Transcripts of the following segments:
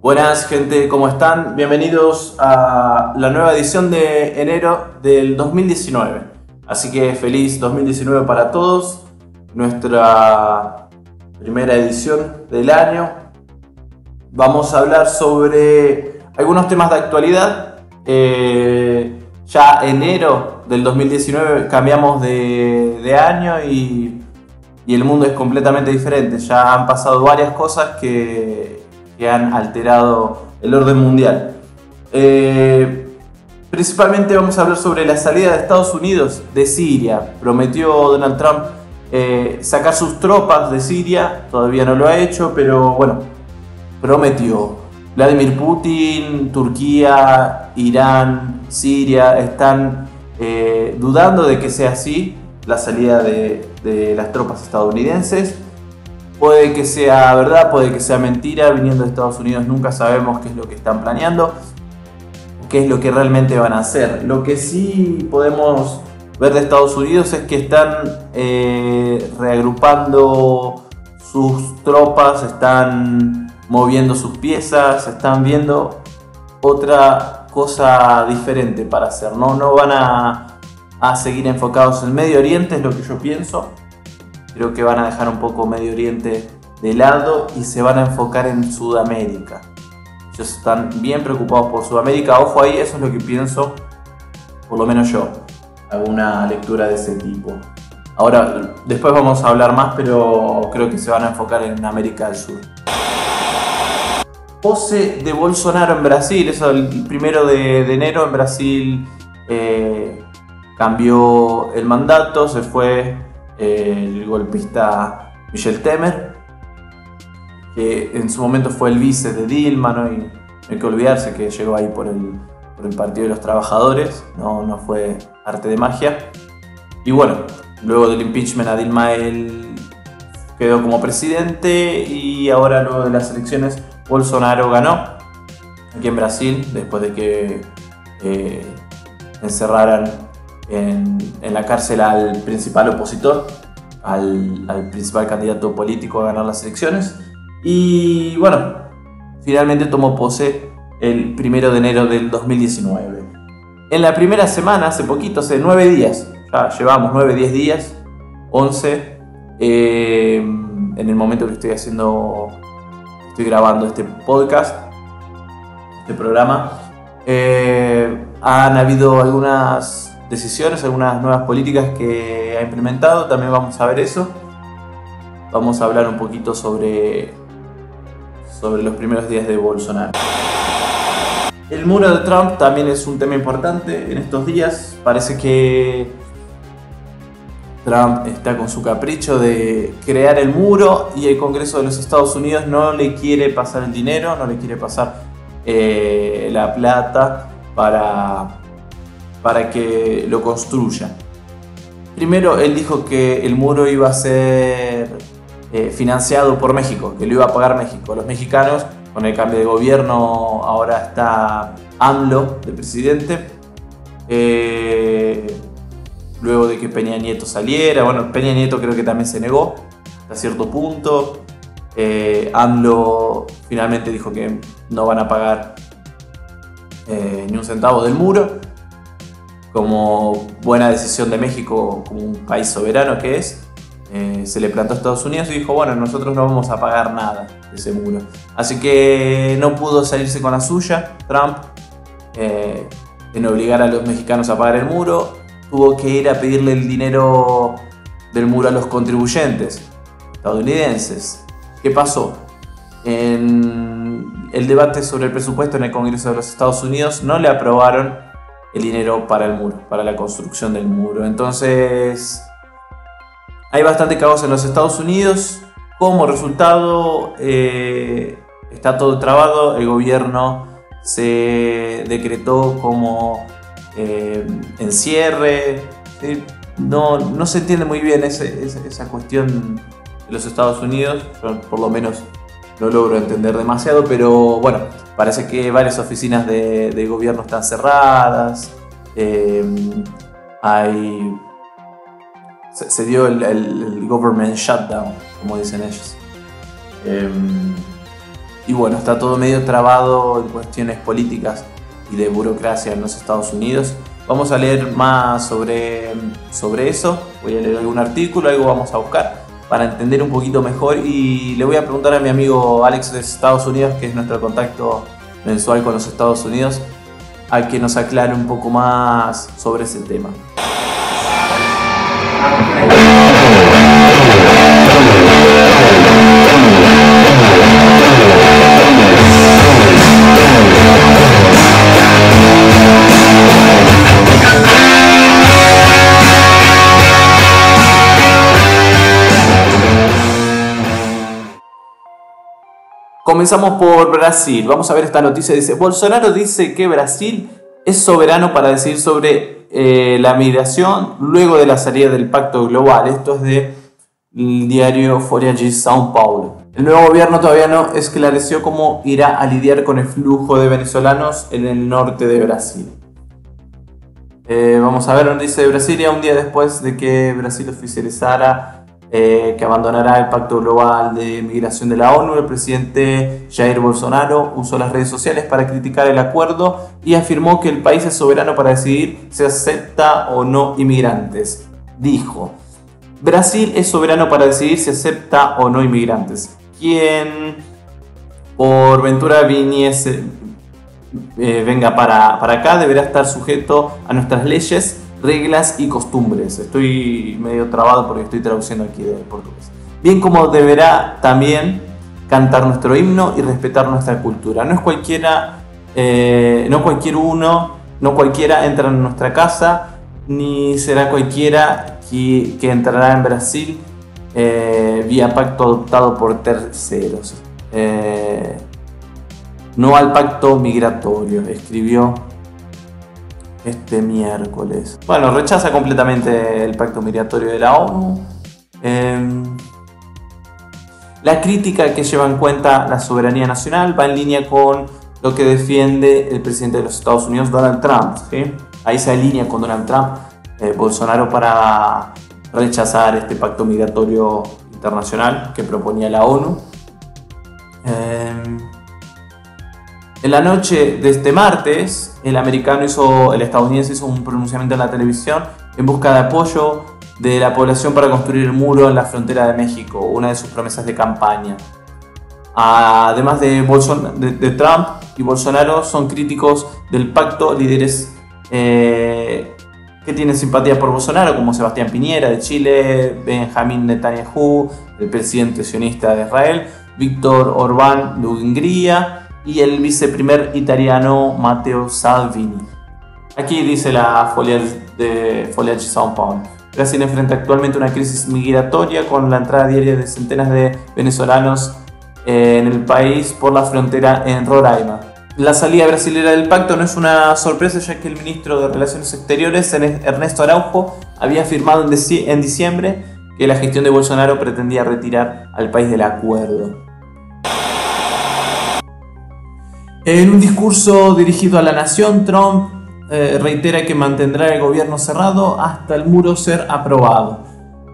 Buenas gente, ¿cómo están? Bienvenidos a la nueva edición de enero del 2019. Así que feliz 2019 para todos. Nuestra primera edición del año. Vamos a hablar sobre algunos temas de actualidad. Eh, ya enero del 2019 cambiamos de, año y, y el mundo es completamente diferente. Ya han pasado varias cosas que han alterado el orden mundial. Eh, principalmente vamos a hablar sobre la salida de Estados Unidos de Siria. Prometió Donald Trump eh, sacar sus tropas de Siria, todavía no lo ha hecho, pero bueno, prometió. Vladimir Putin, Turquía, Irán, Siria están eh, dudando de que sea así la salida de las tropas estadounidenses. Puede que sea verdad, puede que sea mentira, viniendo de Estados Unidos nunca sabemos qué es lo que están planeando, qué es lo que realmente van a hacer. Lo que sí podemos ver de Estados Unidos es que están eh, reagrupando sus tropas, están moviendo sus piezas, están viendo otra cosa diferente para hacer. No, no van a, a seguir enfocados en Medio Oriente, es lo que yo pienso Creo que van a dejar un poco Medio Oriente de lado y se van a enfocar en Sudamérica. Ellos están bien preocupados por Sudamérica. Ojo ahí, eso es lo que pienso, por lo menos yo. Hago una lectura de ese tipo. Ahora, después vamos a hablar más, pero creo que se van a enfocar en América del Sur. Pose de Bolsonaro en Brasil, eso el primero de, enero en Brasil eh, cambió el mandato, se fue el golpista Michel Temer, que en su momento fue el vice de Dilma, ¿no? hay que olvidarse que llegó ahí por el, Partido de los Trabajadores, no, no fue arte de magia. Y bueno, luego del impeachment a Dilma él quedó como presidente y ahora luego de las elecciones Bolsonaro ganó aquí en Brasil después de que eh, encerraran en, la cárcel al principal opositor, al, principal candidato político a ganar las elecciones. Y bueno, finalmente tomó pose el primero de enero del 2019. En la primera semana, hace poquito, hace nueve días, ya llevamos nueve, diez días, once, eh, en el momento que estoy haciendo, estoy grabando este podcast, este programa, eh, han habido algunas decisiones, algunas nuevas políticas que ha implementado, también vamos a ver eso. Vamos a hablar un poquito sobre, sobre los primeros días de Bolsonaro. El muro de Trump también es un tema importante en estos días. Parece que Trump está con su capricho de crear el muro y el Congreso de los Estados Unidos no le quiere pasar el dinero, no le quiere pasar eh, la plata para para que lo construya. Primero, él dijo que el muro iba a ser eh, financiado por México, que lo iba a pagar México. Los mexicanos, con el cambio de gobierno, ahora está AMLO de presidente. Eh, luego de que Peña Nieto saliera, bueno, Peña Nieto creo que también se negó hasta cierto punto. Eh, AMLO finalmente dijo que no van a pagar ni un centavo del muro como buena decisión de México, como un país soberano que es, eh, se le plantó a Estados Unidos y dijo, bueno, nosotros no vamos a pagar nada de ese muro. Así que no pudo salirse con la suya, Trump, eh, en obligar a los mexicanos a pagar el muro, tuvo que ir a pedirle el dinero del muro a los contribuyentes estadounidenses. ¿Qué pasó? En el debate sobre el presupuesto en el Congreso de los Estados Unidos no le aprobaron el dinero para el muro, para la construcción del muro. Entonces, hay bastante caos en los Estados Unidos. Como resultado, eh, está todo trabado. El gobierno se decretó como eh, encierre. No, no, se entiende muy bien esa cuestión de los Estados Unidos, por lo menos no logro entender demasiado, pero bueno, parece que varias oficinas de, gobierno están cerradas, eh, hay, se, dio el, government shutdown, como dicen ellos. Em, y bueno, está todo medio trabado en cuestiones políticas y de burocracia en los Estados Unidos. Vamos a leer más sobre, sobre eso. Voy a leer algún artículo, algo vamos a buscar para entender un poquito mejor. Y le voy a preguntar a mi amigo Alex de Estados Unidos, que es nuestro contacto mensual con los Estados Unidos, a que nos aclare un poco más sobre ese tema. Comenzamos por Brasil. Vamos a ver esta noticia. Dice, Bolsonaro dice que Brasil es soberano para decir sobre eh, la migración luego de la salida del pacto global. Esto es de diario Folha de São Paulo. El nuevo gobierno todavía no esclareció cómo irá a lidiar con el flujo de venezolanos en el norte de Brasil. Eh, vamos a ver dice Brasilia un día después de que Brasil oficializara eh, que abandonará el Pacto Global de Migración de la ONU. El presidente Jair Bolsonaro usó las redes sociales para criticar el acuerdo y afirmó que el país es soberano para decidir si acepta o no inmigrantes. Dijo, Brasil es soberano para decidir si acepta o no inmigrantes. Quien por ventura viniese, eh, venga para, para acá deberá estar sujeto a nuestras leyes reglas y costumbres. Estoy medio trabado porque estoy traduciendo aquí de portugués. Bien como deberá también cantar nuestro himno y respetar nuestra cultura. No es cualquiera, eh, no cualquier uno, no cualquiera entra en nuestra casa, ni será cualquiera que, entrará en Brasil eh, vía pacto adoptado por terceros. Eh, no al pacto migratorio, escribió este miércoles. Bueno, rechaza completamente el pacto migratorio de la ONU. Em, la crítica que lleva en cuenta la soberanía nacional va en línea con lo que defiende el presidente de los Estados Unidos, Donald Trump. Ahí se alinea con Donald Trump, eh, Bolsonaro, para rechazar este pacto migratorio internacional que proponía la ONU. Em, en la noche de este martes, el americano hizo, el estadounidense hizo un pronunciamiento en la televisión en busca de apoyo de la población para construir el muro en la frontera de México, una de sus promesas de campaña. Además de, de, Trump y Bolsonaro, son críticos del pacto líderes eh, que tienen simpatía por Bolsonaro, como Sebastián Piñera de Chile, Benjamín Netanyahu, el presidente sionista de Israel, Víctor Orbán de Hungría, y el viceprimer italiano Matteo Salvini. Aquí dice la folia de Folia de São Paulo. Brasil enfrenta actualmente una crisis migratoria con la entrada diaria de centenas de venezolanos en el país por la frontera en Roraima. La salida brasileña del pacto no es una sorpresa ya que el ministro de Relaciones Exteriores, Ernesto Araujo, había afirmado en diciembre que la gestión de Bolsonaro pretendía retirar al país del acuerdo. En un discurso dirigido a la nación, Trump eh, reitera que mantendrá el gobierno cerrado hasta el muro ser aprobado.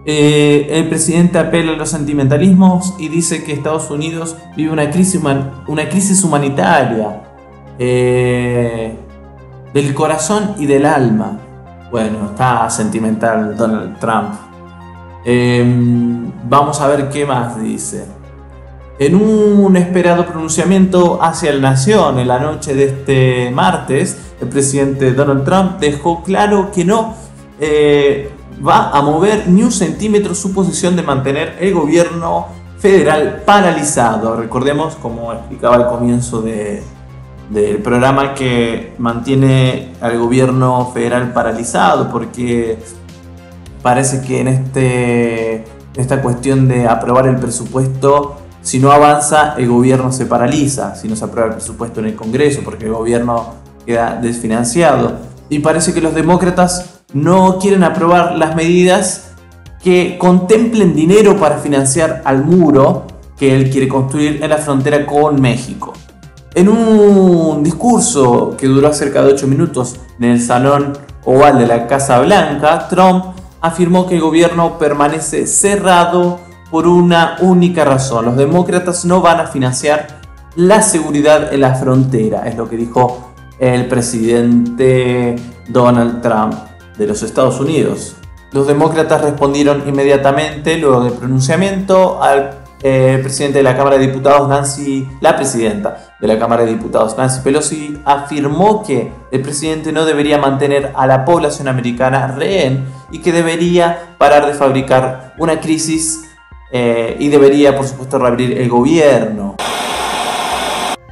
Eh, el presidente apela a los sentimentalismos y dice que Estados Unidos vive una crisis, humanitaria eh, del corazón y del alma. Bueno, está sentimental Donald Trump. Em, vamos a ver qué más dice. En un esperado pronunciamiento hacia la nación en la noche de este martes, el presidente Donald Trump dejó claro que no eh, va a mover ni un centímetro su posición de mantener el gobierno federal paralizado. Recordemos, como explicaba al comienzo del programa, que mantiene al gobierno federal paralizado porque parece que en este, esta cuestión de aprobar el presupuesto si no avanza, el gobierno se paraliza, si no se aprueba el presupuesto en el Congreso, porque el gobierno queda desfinanciado. Y parece que los demócratas no quieren aprobar las medidas que contemplen dinero para financiar al muro que él quiere construir en la frontera con México. En un discurso que duró cerca de 8 minutos en el Salón Oval de la Casa Blanca, Trump afirmó que el gobierno permanece cerrado por una única razón. Los demócratas no van a financiar la seguridad en la frontera, es lo que dijo el presidente Donald Trump de los Estados Unidos. Los demócratas respondieron inmediatamente, luego del pronunciamiento, al eh, presidente de la Cámara de Diputados, Nancy, la presidenta de la Cámara de Diputados, Nancy Pelosi, afirmó que el presidente no debería mantener a la población americana rehén y que debería parar de fabricar una crisis eh, y debería, por supuesto, reabrir el gobierno.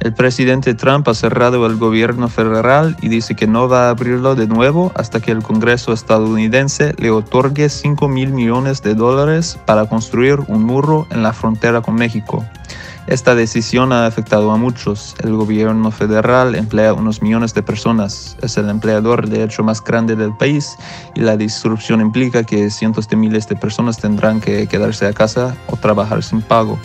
El presidente Trump ha cerrado el gobierno federal y dice que no va a abrirlo de nuevo hasta que el Congreso estadounidense le otorgue 5 mil millones de dólares para construir un muro en la frontera con México. Esta decisión ha afectado a muchos. El gobierno federal emplea unos millones de personas. Es el empleador de hecho más grande del país y la disrupción implica que cientos de miles de personas tendrán que quedarse a casa o trabajar sin pago.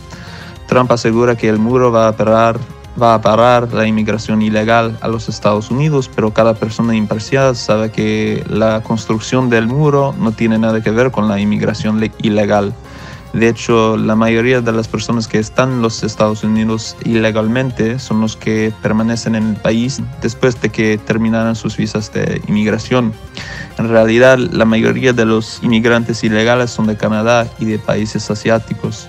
Trump asegura que el muro va a parar va a parar la inmigración ilegal a los Estados Unidos, pero cada persona imparcial sabe que la construcción del muro no tiene nada que ver con la inmigración ilegal. De hecho, la mayoría de las personas que están en los Estados Unidos ilegalmente son los que permanecen en el país después de que terminaran sus visas de inmigración. En realidad, la mayoría de los inmigrantes ilegales son de Canadá y de países asiáticos.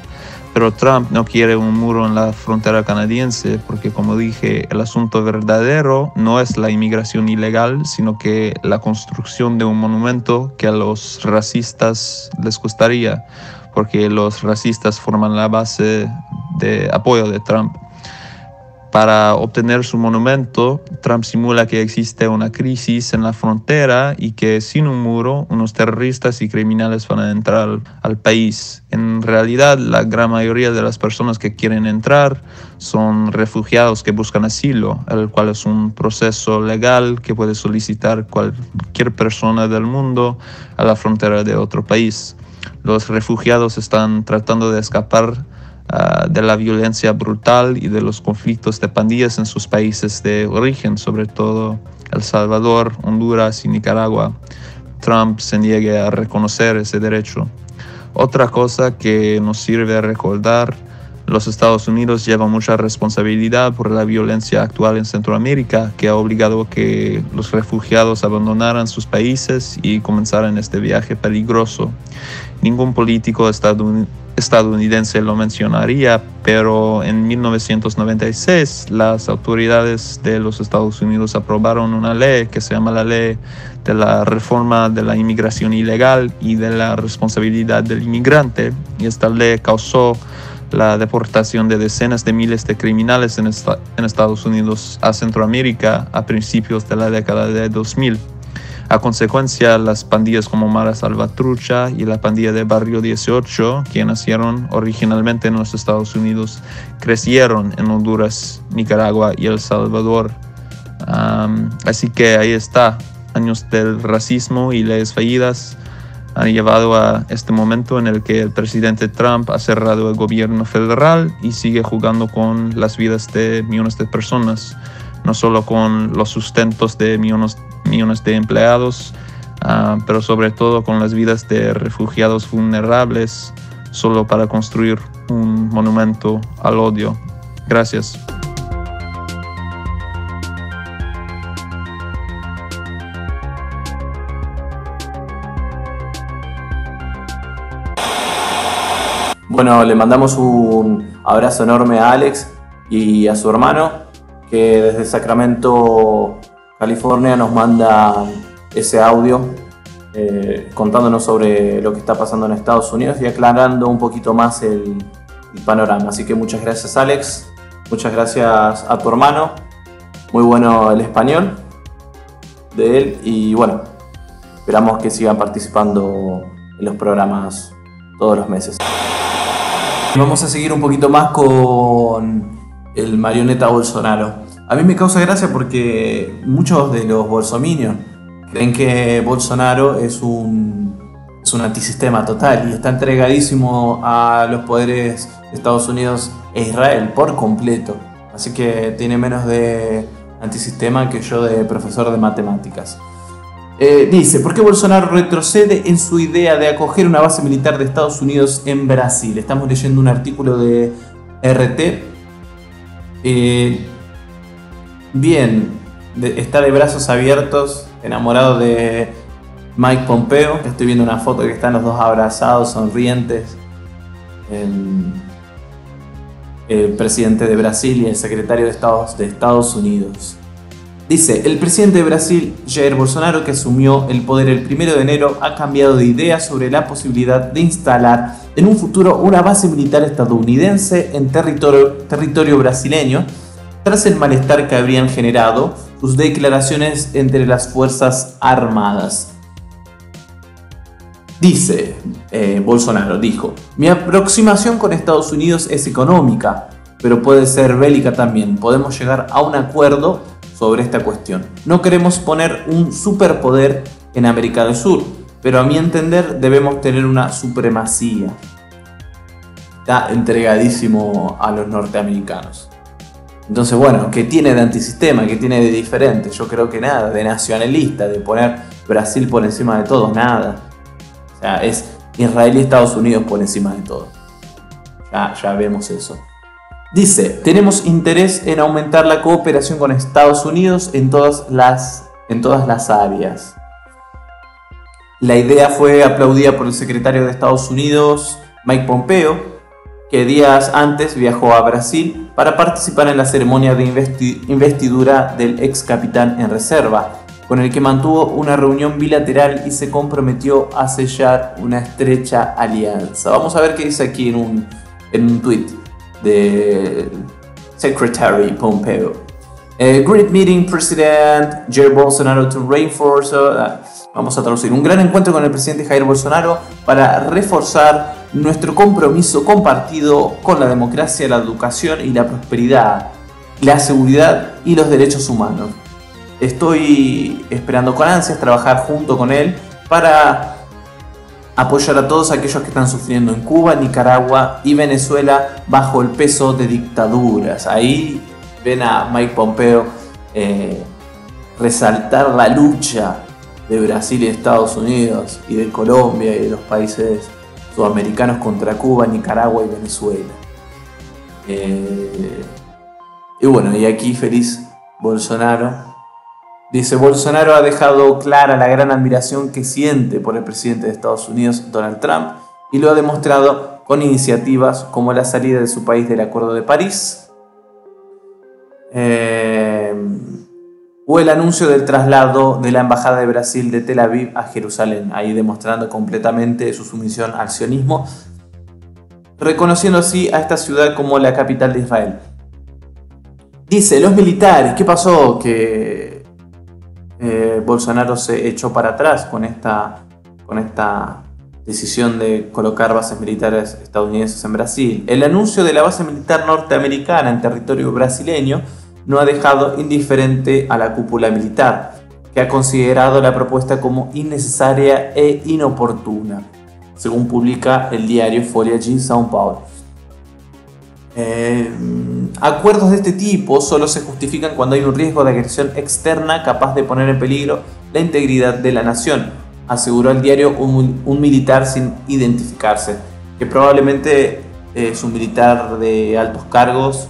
Pero Trump no quiere un muro en la frontera canadiense porque, como dije, el asunto verdadero no es la inmigración ilegal, sino que la construcción de un monumento que a los racistas les gustaría, porque los racistas forman la base de apoyo de Trump. Para obtener su monumento, Trump simula que existe una crisis en la frontera y que sin un muro, unos terroristas y criminales van a entrar al país. En realidad, la gran mayoría de las personas que quieren entrar son refugiados que buscan asilo, el cual es un proceso legal que puede solicitar cualquier persona del mundo a la frontera de otro país. Los refugiados están tratando de escapar Ah, de la violencia brutal y de los conflictos de pandillas en sus países de origen, sobre todo El Salvador, Honduras y Nicaragua. Trump se niegue a reconocer ese derecho. Otra cosa que nos sirve recordar, los Estados Unidos llevan mucha responsabilidad por la violencia actual en Centroamérica, que ha obligado a que los refugiados abandonaran sus países y comenzaran este viaje peligroso. Ningún político estadounidense lo mencionaría, pero en 1996 las autoridades de los Estados Unidos aprobaron una ley que se llama la ley de la reforma de la inmigración ilegal y de la responsabilidad del inmigrante. Y esta ley causó la deportación de decenas de miles de criminales en, en Estados Unidos a Centroamérica a principios de la década de 2000. A consecuencia, las pandillas como Mara Salvatrucha y la pandilla de Barrio 18, que nacieron originalmente en los Estados Unidos, crecieron en Honduras, Nicaragua y El Salvador. así que ahí está, años del racismo y leyes fallidas han llevado a este momento en el que el presidente Trump ha cerrado el gobierno federal y sigue jugando con las vidas de millones de personas, no solo con los sustentos de millones, millones de empleados, ah, pero sobre todo con las vidas de refugiados vulnerables, solo para construir un monumento al odio. Gracias. Bueno, le mandamos un abrazo enorme a Alex y a su hermano, que desde Sacramento California nos manda ese audio eh, contándonos sobre lo que está pasando en Estados Unidos y aclarando un poquito más el, panorama. Así que muchas gracias Alex, muchas gracias a tu hermano, muy bueno el español de él y bueno, esperamos que sigan participando en los programas todos los meses. Vamos a seguir un poquito más con el marioneta Bolsonaro. A mí me causa gracia porque muchos de los bolsominios creen que Bolsonaro es un, antisistema total y está entregadísimo a los poderes de Estados Unidos e Israel por completo. Así que tiene menos de antisistema que yo de profesor de matemáticas. Eh, dice, ¿por qué Bolsonaro retrocede en su idea de acoger una base militar de Estados Unidos en Brasil? Estamos leyendo un artículo de RT. Eh, bien, está de brazos abiertos, enamorado de Mike Pompeo. Estoy viendo una foto que están los dos abrazados, sonrientes. el presidente de Brasil y el secretario de Estados, de Estados Unidos. Dice, el presidente de Brasil, Jair Bolsonaro, que asumió el poder el 1 de enero, ha cambiado de idea sobre la posibilidad de instalar en un futuro una base militar estadounidense en territorio brasileño, tras el malestar que habrían generado sus declaraciones entre las Fuerzas Armadas. Dice eh, Bolsonaro, dijo, mi aproximación con Estados Unidos es económica, pero puede ser bélica también. Podemos llegar a un acuerdo sobre esta cuestión. No queremos poner un superpoder en América del Sur, pero a mi entender debemos tener una supremacía. Está entregadísimo a los norteamericanos. Entonces, bueno, ¿qué tiene de antisistema? ¿Qué tiene de diferente? Yo creo que nada, de nacionalista, de poner Brasil por encima de todo, nada. O sea, es Israel y Estados Unidos por encima de todo. Ya, ya vemos eso. Dice, tenemos interés en aumentar la cooperación con Estados Unidos en todas las, en todas las áreas. La idea fue aplaudida por el secretario de Estados Unidos, Mike Pompeo, que días antes viajó a Brasil para participar en la ceremonia de investidura del ex capitán en reserva, con el que mantuvo una reunión bilateral y se comprometió a sellar una estrecha alianza. Vamos a ver qué dice aquí en un, en un tweet de Secretary Pompeo. Eh, great meeting, President Jair Bolsonaro to reinforce. Uh, vamos a traducir. Un gran encuentro con el presidente Jair Bolsonaro para reforzar nuestro compromiso compartido con la democracia, la educación y la prosperidad, la seguridad y los derechos humanos. Estoy esperando con ansias trabajar junto con él para apoyar a todos aquellos que están sufriendo en Cuba, Nicaragua y Venezuela bajo el peso de dictaduras. Ahí ven a Mike Pompeo eh, resaltar la lucha de Brasil y Estados Unidos y de Colombia y de los países sudamericanos contra Cuba, Nicaragua y Venezuela. Eh, y bueno, y aquí feliz Bolsonaro Dice, Bolsonaro ha dejado clara la gran admiración que siente por el presidente de Estados Unidos, Donald Trump, y lo ha demostrado con iniciativas como la salida de su país del Acuerdo de París, eh, o el anuncio del traslado de la Embajada de Brasil de Tel Aviv a Jerusalén, ahí demostrando completamente su sumisión al sionismo, reconociendo así a esta ciudad como la capital de Israel. Dice, los militares, ¿qué pasó? Que eh, Bolsonaro se echó para atrás con esta, con esta decisión de colocar bases militares estadounidenses en Brasil. El anuncio de la base militar norteamericana en territorio brasileño no ha dejado indiferente a la cúpula militar, que ha considerado la propuesta como innecesaria e inoportuna, según publica el diario Folha de São Paulo. Eh, acuerdos de este tipo solo se justifican cuando hay un riesgo de agresión externa capaz de poner en peligro la integridad de la nación, aseguró el diario un, militar sin identificarse, que probablemente es un militar de altos cargos,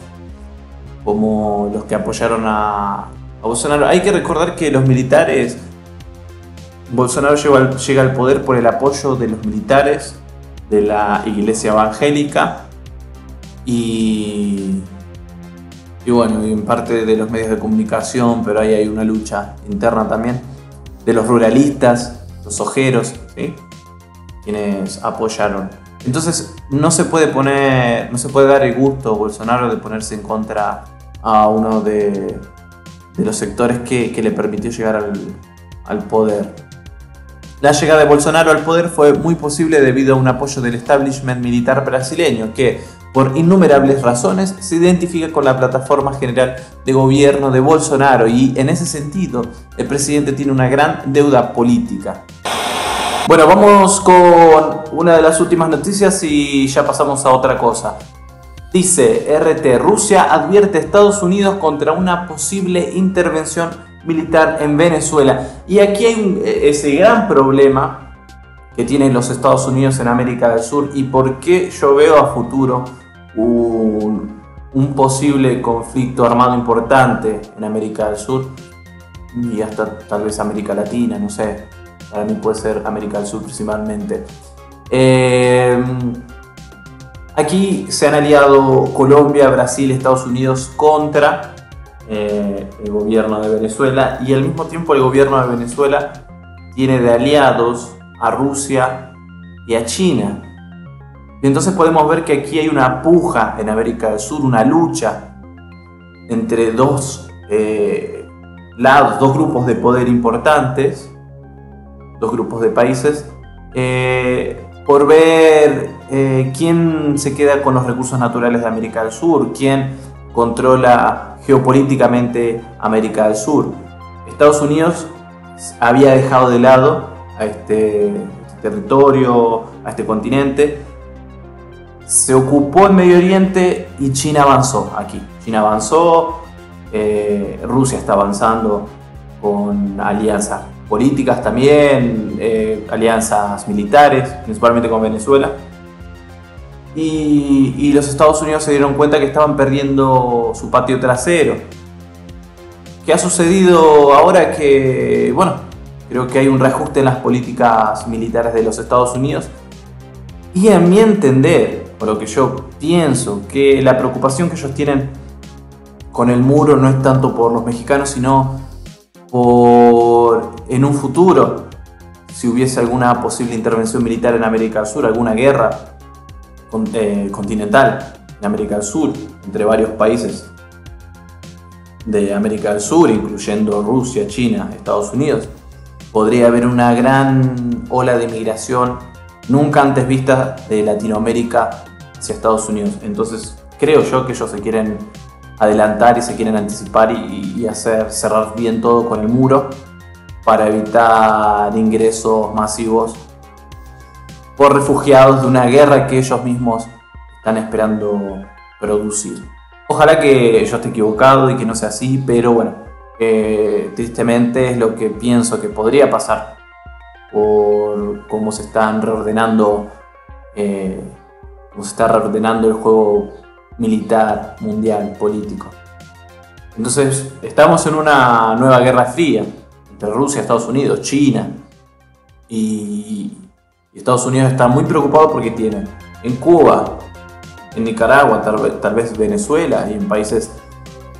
como los que apoyaron a, Bolsonaro. Hay que recordar que los militares, Bolsonaro llega al poder por el apoyo de los militares, de la iglesia evangélica, y, y bueno, en parte de los medios de comunicación, pero ahí hay una lucha interna también, de los ruralistas, los ojeros, quienes apoyaron. Entonces no se puede poner, no se puede dar el gusto a Bolsonaro de ponerse en contra a uno de, los sectores que, que, le permitió llegar al, al poder. La llegada de Bolsonaro al poder fue muy posible debido a un apoyo del establishment militar brasileño que, por innumerables razones, se identifica con la plataforma general de gobierno de Bolsonaro y, en ese sentido, el presidente tiene una gran deuda política. Bueno, vamos con una de las últimas noticias y ya pasamos a otra cosa. Dice RT, Rusia advierte a Estados Unidos contra una posible intervención militar en Venezuela. Y aquí hay ese gran problema que tienen los Estados Unidos en América del Sur y por qué yo veo a futuro un, un posible conflicto armado importante en América del Sur y hasta tal vez América Latina, no sé. Para mí puede ser América del Sur principalmente. Eh, aquí se han aliado Colombia, Brasil, Estados Unidos contra eh, el gobierno de Venezuela y al mismo tiempo el gobierno de Venezuela tiene de aliados a Rusia y a China. Y entonces podemos ver que aquí hay una puja en América del Sur, una lucha entre dos eh, lados, dos grupos de poder importantes, dos grupos de países, eh, por ver eh, quién se queda con los recursos naturales de América del Sur, quién controla geopolíticamente América del Sur. Estados Unidos había dejado de lado a este, territorio, a este continente, se ocupó el Medio Oriente y China avanzó aquí. China avanzó, eh, Rusia está avanzando con alianzas políticas también, eh, alianzas militares, principalmente con Venezuela. Y, los Estados Unidos se dieron cuenta que estaban perdiendo su patio trasero. ¿Qué ha sucedido ahora que, bueno, creo que hay un reajuste en las políticas militares de los Estados Unidos? Y a mi entender, por lo que yo pienso, que la preocupación que ellos tienen con el muro no es tanto por los mexicanos, sino por en un futuro, si hubiese alguna posible intervención militar en América del Sur, alguna guerra eh, continental en América del Sur, entre varios países de América del Sur, incluyendo Rusia, China, Estados Unidos, podría haber una gran ola de migración nunca antes vista de Latinoamérica hacia Estados Unidos. Entonces creo yo que ellos se quieren adelantar y se quieren anticipar y, hacer cerrar bien todo con el muro para evitar ingresos masivos por refugiados de una guerra que ellos mismos están esperando producir. Ojalá que yo esté equivocado y que no sea así, pero bueno, tristemente es lo que pienso que podría pasar por cómo se están reordenando eh, se está reordenando el juego militar, mundial, político. Entonces, estamos en una nueva guerra fría entre Rusia, Estados Unidos, China. Y, Estados Unidos está muy preocupado porque tiene en Cuba, en Nicaragua, tal vez Venezuela y en países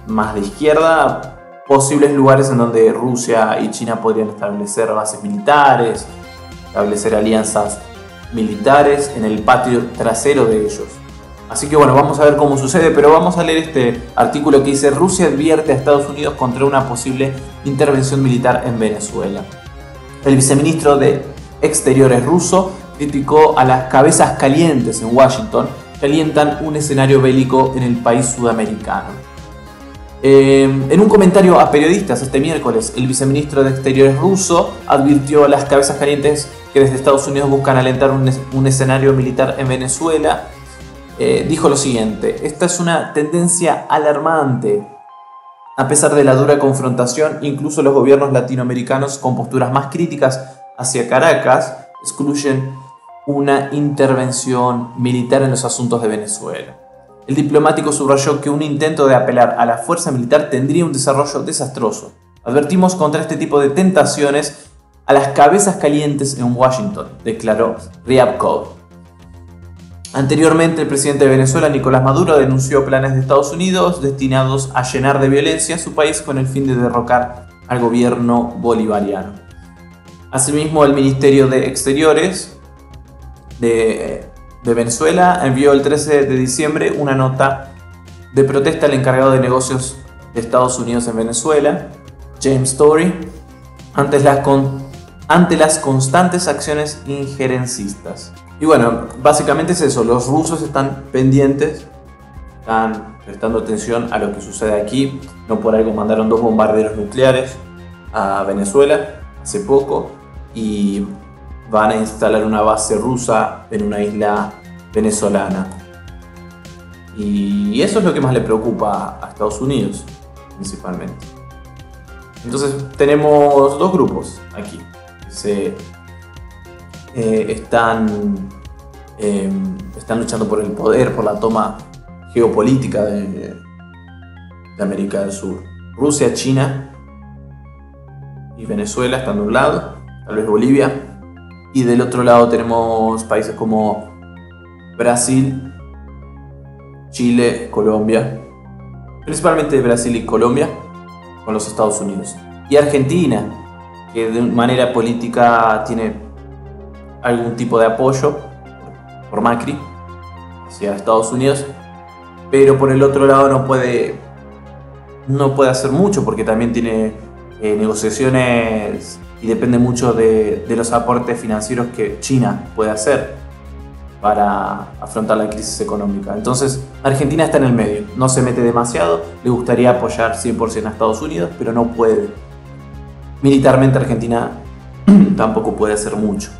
más de izquierda, posibles lugares en donde Rusia y China podrían establecer bases militares, establecer alianzas militares en el patio trasero de ellos. Así que bueno, vamos a ver cómo sucede, pero vamos a leer este artículo que dice Rusia advierte a Estados Unidos contra una posible intervención militar en Venezuela. El viceministro de Exteriores ruso criticó a las cabezas calientes en Washington que alientan un escenario bélico en el país sudamericano. Eh, en un comentario a periodistas este miércoles, el viceministro de Exteriores ruso advirtió a las cabezas calientes que desde Estados Unidos buscan alentar un, escenario militar en Venezuela, eh, dijo lo siguiente, esta es una tendencia alarmante. A pesar de la dura confrontación, incluso los gobiernos latinoamericanos con posturas más críticas hacia Caracas excluyen una intervención militar en los asuntos de Venezuela. El diplomático subrayó que un intento de apelar a la fuerza militar tendría un desarrollo desastroso. Advertimos contra este tipo de tentaciones a las cabezas calientes en Washington, declaró Ryabkov. Anteriormente, el presidente de Venezuela, Nicolás Maduro, denunció planes de Estados Unidos destinados a llenar de violencia a su país con el fin de derrocar al gobierno bolivariano. Asimismo, el Ministerio de Exteriores de, Venezuela envió el 13 de diciembre una nota de protesta al encargado de negocios de Estados Unidos en Venezuela, James Story, ante las, ante las constantes acciones injerencistas. Y bueno, básicamente es eso, los rusos están pendientes, están prestando atención a lo que sucede aquí, no por algo mandaron dos bombarderos nucleares a Venezuela hace poco y van a instalar una base rusa en una isla venezolana. Y eso es lo que más le preocupa a Estados Unidos, principalmente. Entonces tenemos dos grupos aquí. Se, eh, están, em, están luchando por el poder, por la toma geopolítica de, de América del Sur. Rusia, China y Venezuela están de un lado, tal vez Bolivia. Y del otro lado tenemos países como Brasil, Chile, Colombia, principalmente Brasil y Colombia, con los Estados Unidos. Y Argentina, que de manera política tiene algún tipo de apoyo por Macri hacia Estados Unidos, pero por el otro lado no puede, no puede hacer mucho porque también tiene eh, negociaciones y depende mucho de, los aportes financieros que China puede hacer para afrontar la crisis económica. Entonces, Argentina está en el medio, no se mete demasiado, le gustaría apoyar 100% a Estados Unidos, pero no puede. Militarmente Argentina tampoco puede hacer mucho.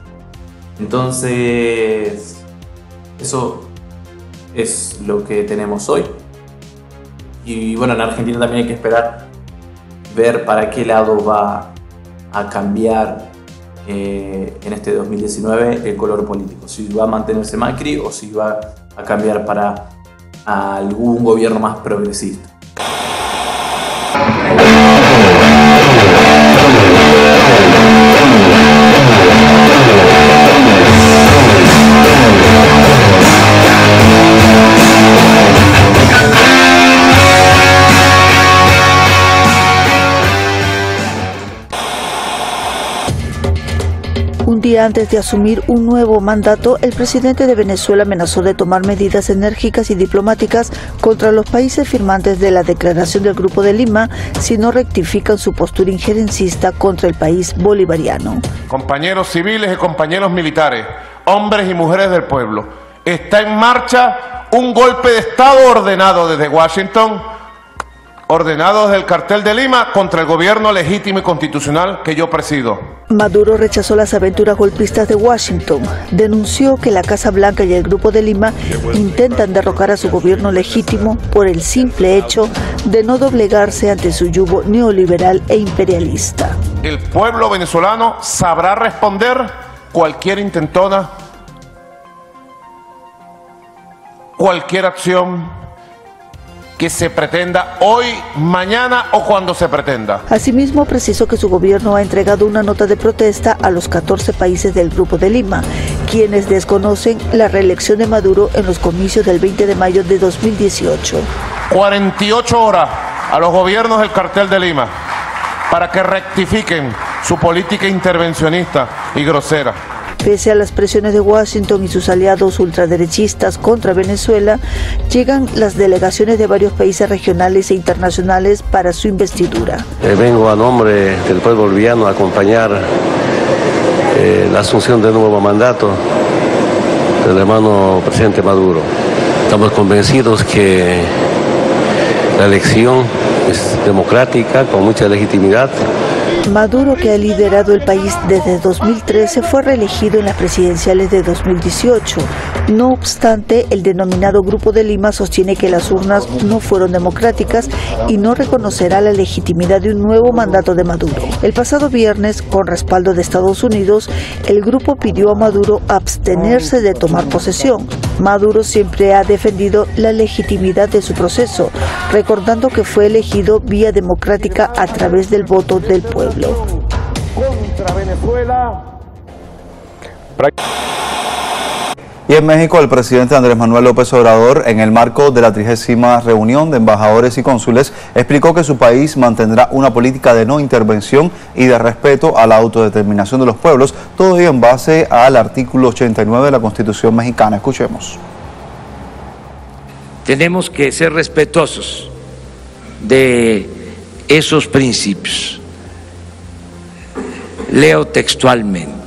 Entonces, eso es lo que tenemos hoy. Y bueno, en Argentina también hay que esperar ver para qué lado va a cambiar eh, en este 2019 el color político, si va a mantenerse Macri o si va a cambiar para algún gobierno más progresista. Día antes de asumir un nuevo mandato, el presidente de Venezuela amenazó de tomar medidas enérgicas y diplomáticas contra los países firmantes de la Declaración del Grupo de Lima si no rectifican su postura injerencista contra el país bolivariano. Compañeros civiles y compañeros militares, hombres y mujeres del pueblo, está en marcha un golpe de Estado ordenado desde Washington ordenados del cartel de Lima contra el gobierno legítimo y constitucional que yo presido. Maduro rechazó las aventuras golpistas de Washington, denunció que la Casa Blanca y el Grupo de Lima intentan derrocar a su gobierno legítimo por el simple hecho de no doblegarse ante su yugo neoliberal e imperialista. El pueblo venezolano sabrá responder cualquier intentona, cualquier acción que se pretenda hoy, mañana o cuando se pretenda. Asimismo, precisó que su gobierno ha entregado una nota de protesta a los 14 países del Grupo de Lima, quienes desconocen la reelección de Maduro en los comicios del 20 de mayo de 2018. 48 horas a los gobiernos del cartel de Lima para que rectifiquen su política intervencionista y grosera. Pese a las presiones de Washington y sus aliados ultraderechistas contra Venezuela, llegan las delegaciones de varios países regionales e internacionales para su investidura. Eh, vengo a nombre del pueblo boliviano a acompañar eh, la asunción del nuevo mandato del hermano presidente Maduro. Estamos convencidos que la elección es democrática, con mucha legitimidad Maduro, que ha liderado el país desde 2013, fue reelegido en las presidenciales de 2018. No obstante, el denominado Grupo de Lima sostiene que las urnas no fueron democráticas y no reconocerá la legitimidad de un nuevo mandato de Maduro. El pasado viernes, con respaldo de Estados Unidos, el grupo pidió a Maduro abstenerse de tomar posesión. Maduro siempre ha defendido la legitimidad de su proceso, recordando que fue elegido vía democrática a través del voto del pueblo. Contra Venezuela. Y en México, el presidente Andrés Manuel López Obrador, en el marco de la trigésima reunión de embajadores y cónsules, explicó que su país mantendrá una política de no intervención y de respeto a la autodeterminación de los pueblos, todo ello en base al artículo 89 de la Constitución mexicana. Escuchemos. Tenemos que ser respetuosos de esos principios. Leo textualmente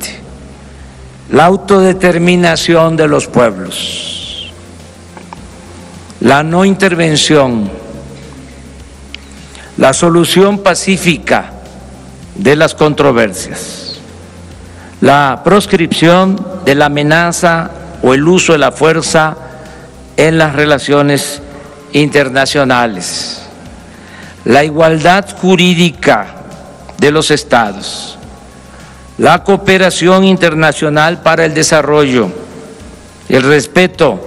la autodeterminación de los pueblos, la no intervención, la solución pacífica de las controversias, la proscripción de la amenaza o el uso de la fuerza en las relaciones internacionales, la igualdad jurídica de los estados, la cooperación internacional para el desarrollo, el respeto,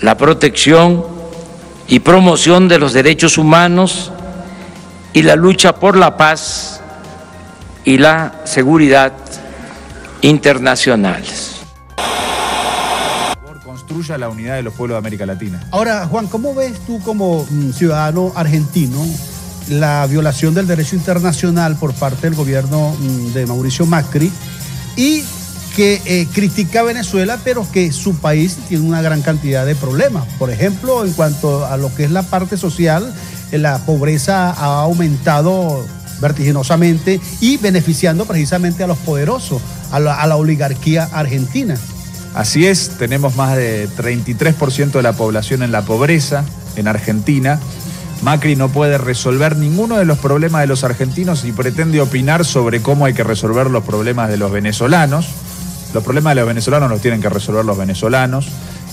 la protección y promoción de los derechos humanos y la lucha por la paz y la seguridad internacionales. Construya la unidad de los pueblos de América Latina. Ahora, Juan, ¿cómo ves tú como mm, ciudadano argentino la violación del derecho internacional por parte del gobierno mm, de Mauricio Macri y que eh, critica a Venezuela, pero que su país tiene una gran cantidad de problemas. Por ejemplo, en cuanto a lo que es la parte social, eh, la pobreza ha aumentado vertiginosamente y beneficiando precisamente a los poderosos, a la, a la oligarquía argentina. Así es, tenemos más de 33% de la población en la pobreza en Argentina. Macri no puede resolver ninguno de los problemas de los argentinos y pretende opinar sobre cómo hay que resolver los problemas de los venezolanos. Los problemas de los venezolanos los tienen que resolver los venezolanos.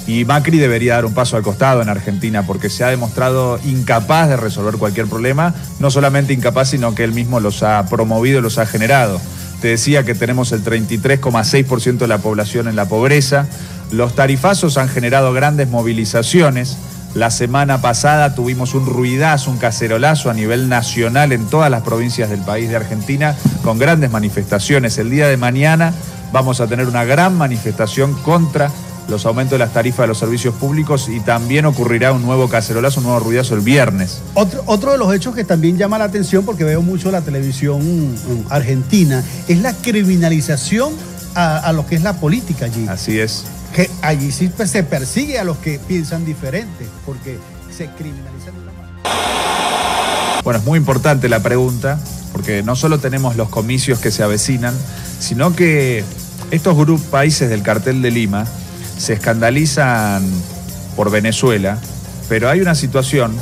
Y Macri debería dar un paso al costado en Argentina porque se ha demostrado incapaz de resolver cualquier problema, no solamente incapaz, sino que él mismo los ha promovido y los ha generado. Te decía que tenemos el 33,6% de la población en la pobreza. Los tarifazos han generado grandes movilizaciones. La semana pasada tuvimos un ruidazo, un cacerolazo a nivel nacional en todas las provincias del país de Argentina con grandes manifestaciones. El día de mañana vamos a tener una gran manifestación contra los aumentos de las tarifas de los servicios públicos y también ocurrirá un nuevo cacerolazo, un nuevo ruidazo el viernes. Otro, otro de los hechos que también llama la atención, porque veo mucho la televisión mm, argentina, es la criminalización a, a lo que es la política allí. Así es. Que allí pues, se persigue a los que piensan diferente, porque se criminalizan de una manera. Bueno, es muy importante la pregunta, porque no solo tenemos los comicios que se avecinan, sino que estos grupos países del cartel de Lima se escandalizan por Venezuela, pero hay una situación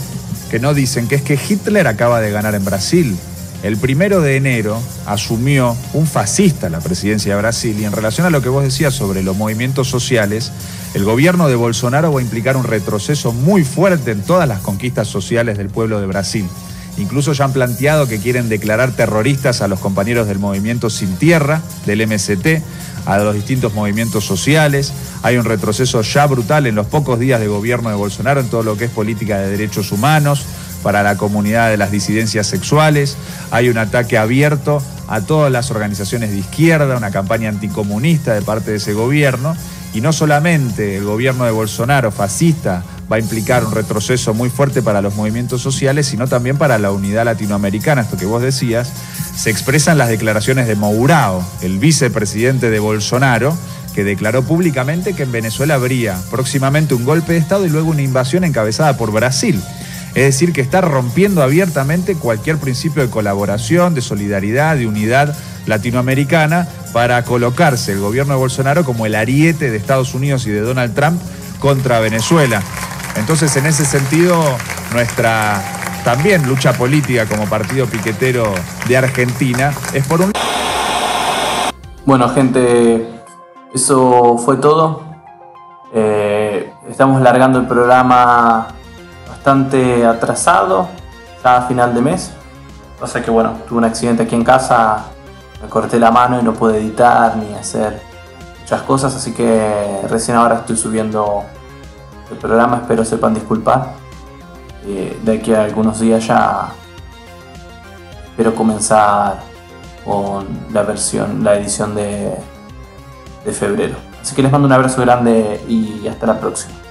que no dicen, que es que Hitler acaba de ganar en Brasil. El primero de enero asumió un fascista la presidencia de Brasil y en relación a lo que vos decías sobre los movimientos sociales, el gobierno de Bolsonaro va a implicar un retroceso muy fuerte en todas las conquistas sociales del pueblo de Brasil. Incluso ya han planteado que quieren declarar terroristas a los compañeros del movimiento Sin Tierra, del MST, a los distintos movimientos sociales. Hay un retroceso ya brutal en los pocos días de gobierno de Bolsonaro en todo lo que es política de derechos humanos para la comunidad de las disidencias sexuales. Hay un ataque abierto a todas las organizaciones de izquierda, una campaña anticomunista de parte de ese gobierno. Y no solamente el gobierno de Bolsonaro, fascista, va a implicar un retroceso muy fuerte para los movimientos sociales, sino también para la unidad latinoamericana, esto que vos decías, se expresan las declaraciones de Mourao, el vicepresidente de Bolsonaro, que declaró públicamente que en Venezuela habría próximamente un golpe de Estado y luego una invasión encabezada por Brasil. Es decir, que está rompiendo abiertamente cualquier principio de colaboración, de solidaridad, de unidad latinoamericana para colocarse el gobierno de Bolsonaro como el ariete de Estados Unidos y de Donald Trump contra Venezuela. Entonces, en ese sentido, nuestra también lucha política como partido piquetero de Argentina es por un... Bueno, gente, eso fue todo. Eh, estamos largando el programa bastante atrasado, ya a final de mes. Pasa que, bueno, tuve un accidente aquí en casa, me corté la mano y no pude editar ni hacer muchas cosas, así que recién ahora estoy subiendo el programa, espero sepan disculpar. Eh, de aquí a algunos días ya espero comenzar con la versión, la edición de, de febrero. Así que les mando un abrazo grande y hasta la próxima.